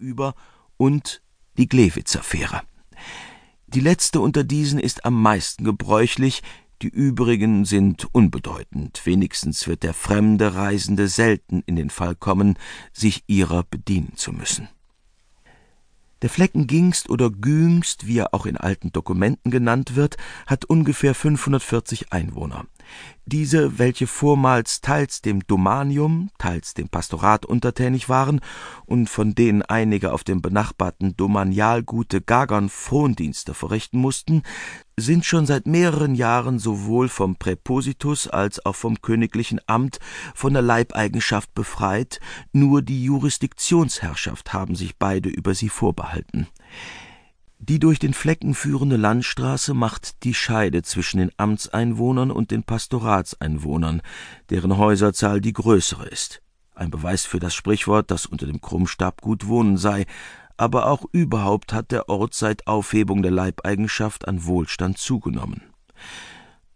gegenüber und die Glewitzer-Fähre. Die letzte unter diesen ist am meisten gebräuchlich, die übrigen sind unbedeutend, wenigstens wird der fremde Reisende selten in den Fall kommen, sich ihrer bedienen zu müssen. Der Flecken Gingst oder Güngst, wie er auch in alten Dokumenten genannt wird, hat ungefähr 540 Einwohner. Diese, welche vormals teils dem Domanium, teils dem Pastorat untertänig waren und von denen einige auf dem benachbarten Domanialgute Gagern Frondienste verrichten mussten, sind schon seit mehreren Jahren sowohl vom Präpositus als auch vom königlichen Amt von der Leibeigenschaft befreit, nur die Jurisdiktionsherrschaft haben sich beide über sie vorbehalten. Die durch den Flecken führende Landstraße macht die Scheide zwischen den Amtseinwohnern und den Pastoratseinwohnern, deren Häuserzahl die größere ist. Ein Beweis für das Sprichwort, dass unter dem Krummstab gut wohnen sei, aber auch überhaupt hat der Ort seit Aufhebung der Leibeigenschaft an Wohlstand zugenommen.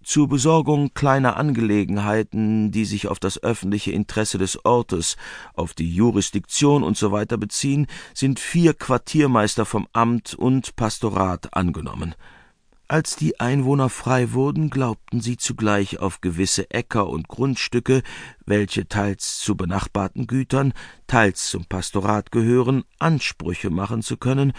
Zur Besorgung kleiner Angelegenheiten, die sich auf das öffentliche Interesse des Ortes, auf die Jurisdiktion usw. So beziehen, sind vier Quartiermeister vom Amt und Pastorat angenommen. Als die Einwohner frei wurden, glaubten sie zugleich auf gewisse Äcker und Grundstücke, welche teils zu benachbarten Gütern, teils zum Pastorat gehören, Ansprüche machen zu können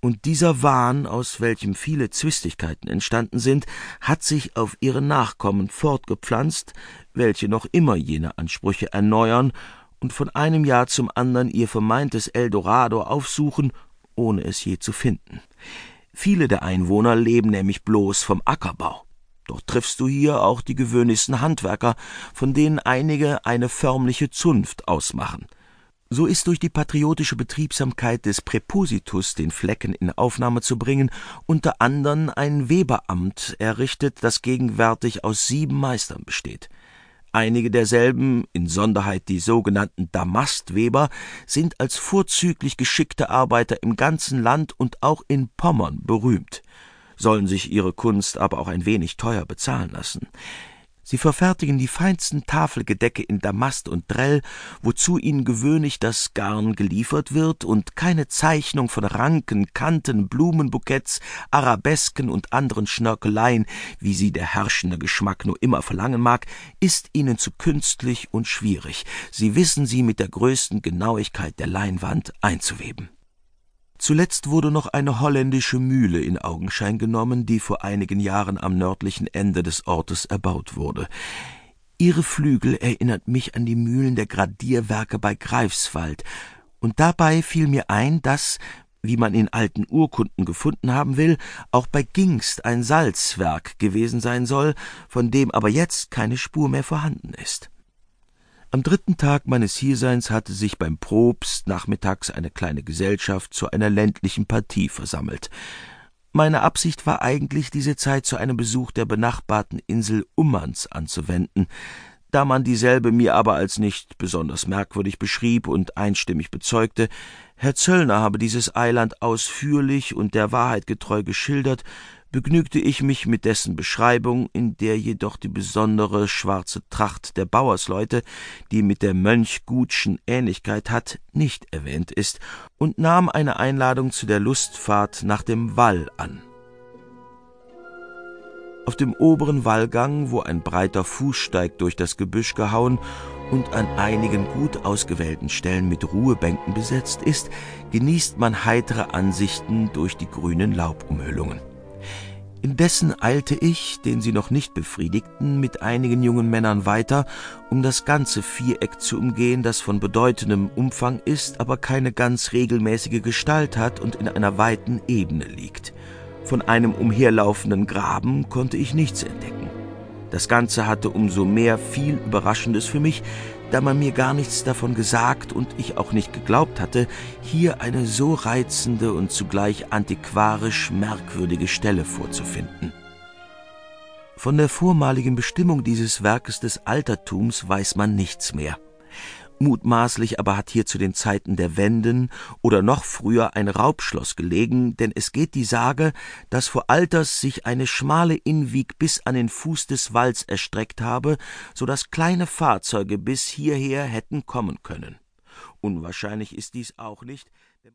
und dieser Wahn, aus welchem viele Zwistigkeiten entstanden sind, hat sich auf ihre Nachkommen fortgepflanzt, welche noch immer jene Ansprüche erneuern und von einem Jahr zum andern ihr vermeintes Eldorado aufsuchen, ohne es je zu finden. Viele der Einwohner leben nämlich bloß vom Ackerbau. Doch triffst du hier auch die gewöhnlichsten Handwerker, von denen einige eine förmliche Zunft ausmachen. So ist durch die patriotische Betriebsamkeit des Präpositus, den Flecken in Aufnahme zu bringen, unter andern ein Weberamt errichtet, das gegenwärtig aus sieben Meistern besteht. Einige derselben, insonderheit die sogenannten Damastweber, sind als vorzüglich geschickte Arbeiter im ganzen Land und auch in Pommern berühmt, sollen sich ihre Kunst aber auch ein wenig teuer bezahlen lassen. Sie verfertigen die feinsten Tafelgedecke in Damast und Drell, wozu ihnen gewöhnlich das Garn geliefert wird und keine Zeichnung von Ranken, Kanten, Blumenbuketts, Arabesken und anderen Schnörkeleien, wie sie der herrschende Geschmack nur immer verlangen mag, ist ihnen zu künstlich und schwierig. Sie wissen sie mit der größten Genauigkeit der Leinwand einzuweben. Zuletzt wurde noch eine holländische Mühle in Augenschein genommen, die vor einigen Jahren am nördlichen Ende des Ortes erbaut wurde. Ihre Flügel erinnert mich an die Mühlen der Gradierwerke bei Greifswald, und dabei fiel mir ein, dass, wie man in alten Urkunden gefunden haben will, auch bei Gingst ein Salzwerk gewesen sein soll, von dem aber jetzt keine Spur mehr vorhanden ist. Am dritten Tag meines Hierseins hatte sich beim Probst nachmittags eine kleine Gesellschaft zu einer ländlichen Partie versammelt. Meine Absicht war eigentlich, diese Zeit zu einem Besuch der benachbarten Insel Ummanz anzuwenden. Da man dieselbe mir aber als nicht besonders merkwürdig beschrieb und einstimmig bezeugte, Herr Zöllner habe dieses Eiland ausführlich und der Wahrheit getreu geschildert, begnügte ich mich mit dessen Beschreibung, in der jedoch die besondere schwarze Tracht der Bauersleute, die mit der Mönchgutschen Ähnlichkeit hat, nicht erwähnt ist, und nahm eine Einladung zu der Lustfahrt nach dem Wall an. Auf dem oberen Wallgang, wo ein breiter Fußsteig durch das Gebüsch gehauen und an einigen gut ausgewählten Stellen mit Ruhebänken besetzt ist, genießt man heitere Ansichten durch die grünen Laubumhüllungen. Indessen eilte ich, den sie noch nicht befriedigten, mit einigen jungen Männern weiter, um das ganze Viereck zu umgehen, das von bedeutendem Umfang ist, aber keine ganz regelmäßige Gestalt hat und in einer weiten Ebene liegt. Von einem umherlaufenden Graben konnte ich nichts entdecken. Das Ganze hatte umso mehr viel Überraschendes für mich, da man mir gar nichts davon gesagt und ich auch nicht geglaubt hatte, hier eine so reizende und zugleich antiquarisch merkwürdige Stelle vorzufinden. Von der vormaligen Bestimmung dieses Werkes des Altertums weiß man nichts mehr. Mutmaßlich aber hat hier zu den Zeiten der Wenden oder noch früher ein Raubschloss gelegen, denn es geht die Sage, dass vor Alters sich eine schmale Innwig bis an den Fuß des Walls erstreckt habe, so dass kleine Fahrzeuge bis hierher hätten kommen können. Unwahrscheinlich ist dies auch nicht,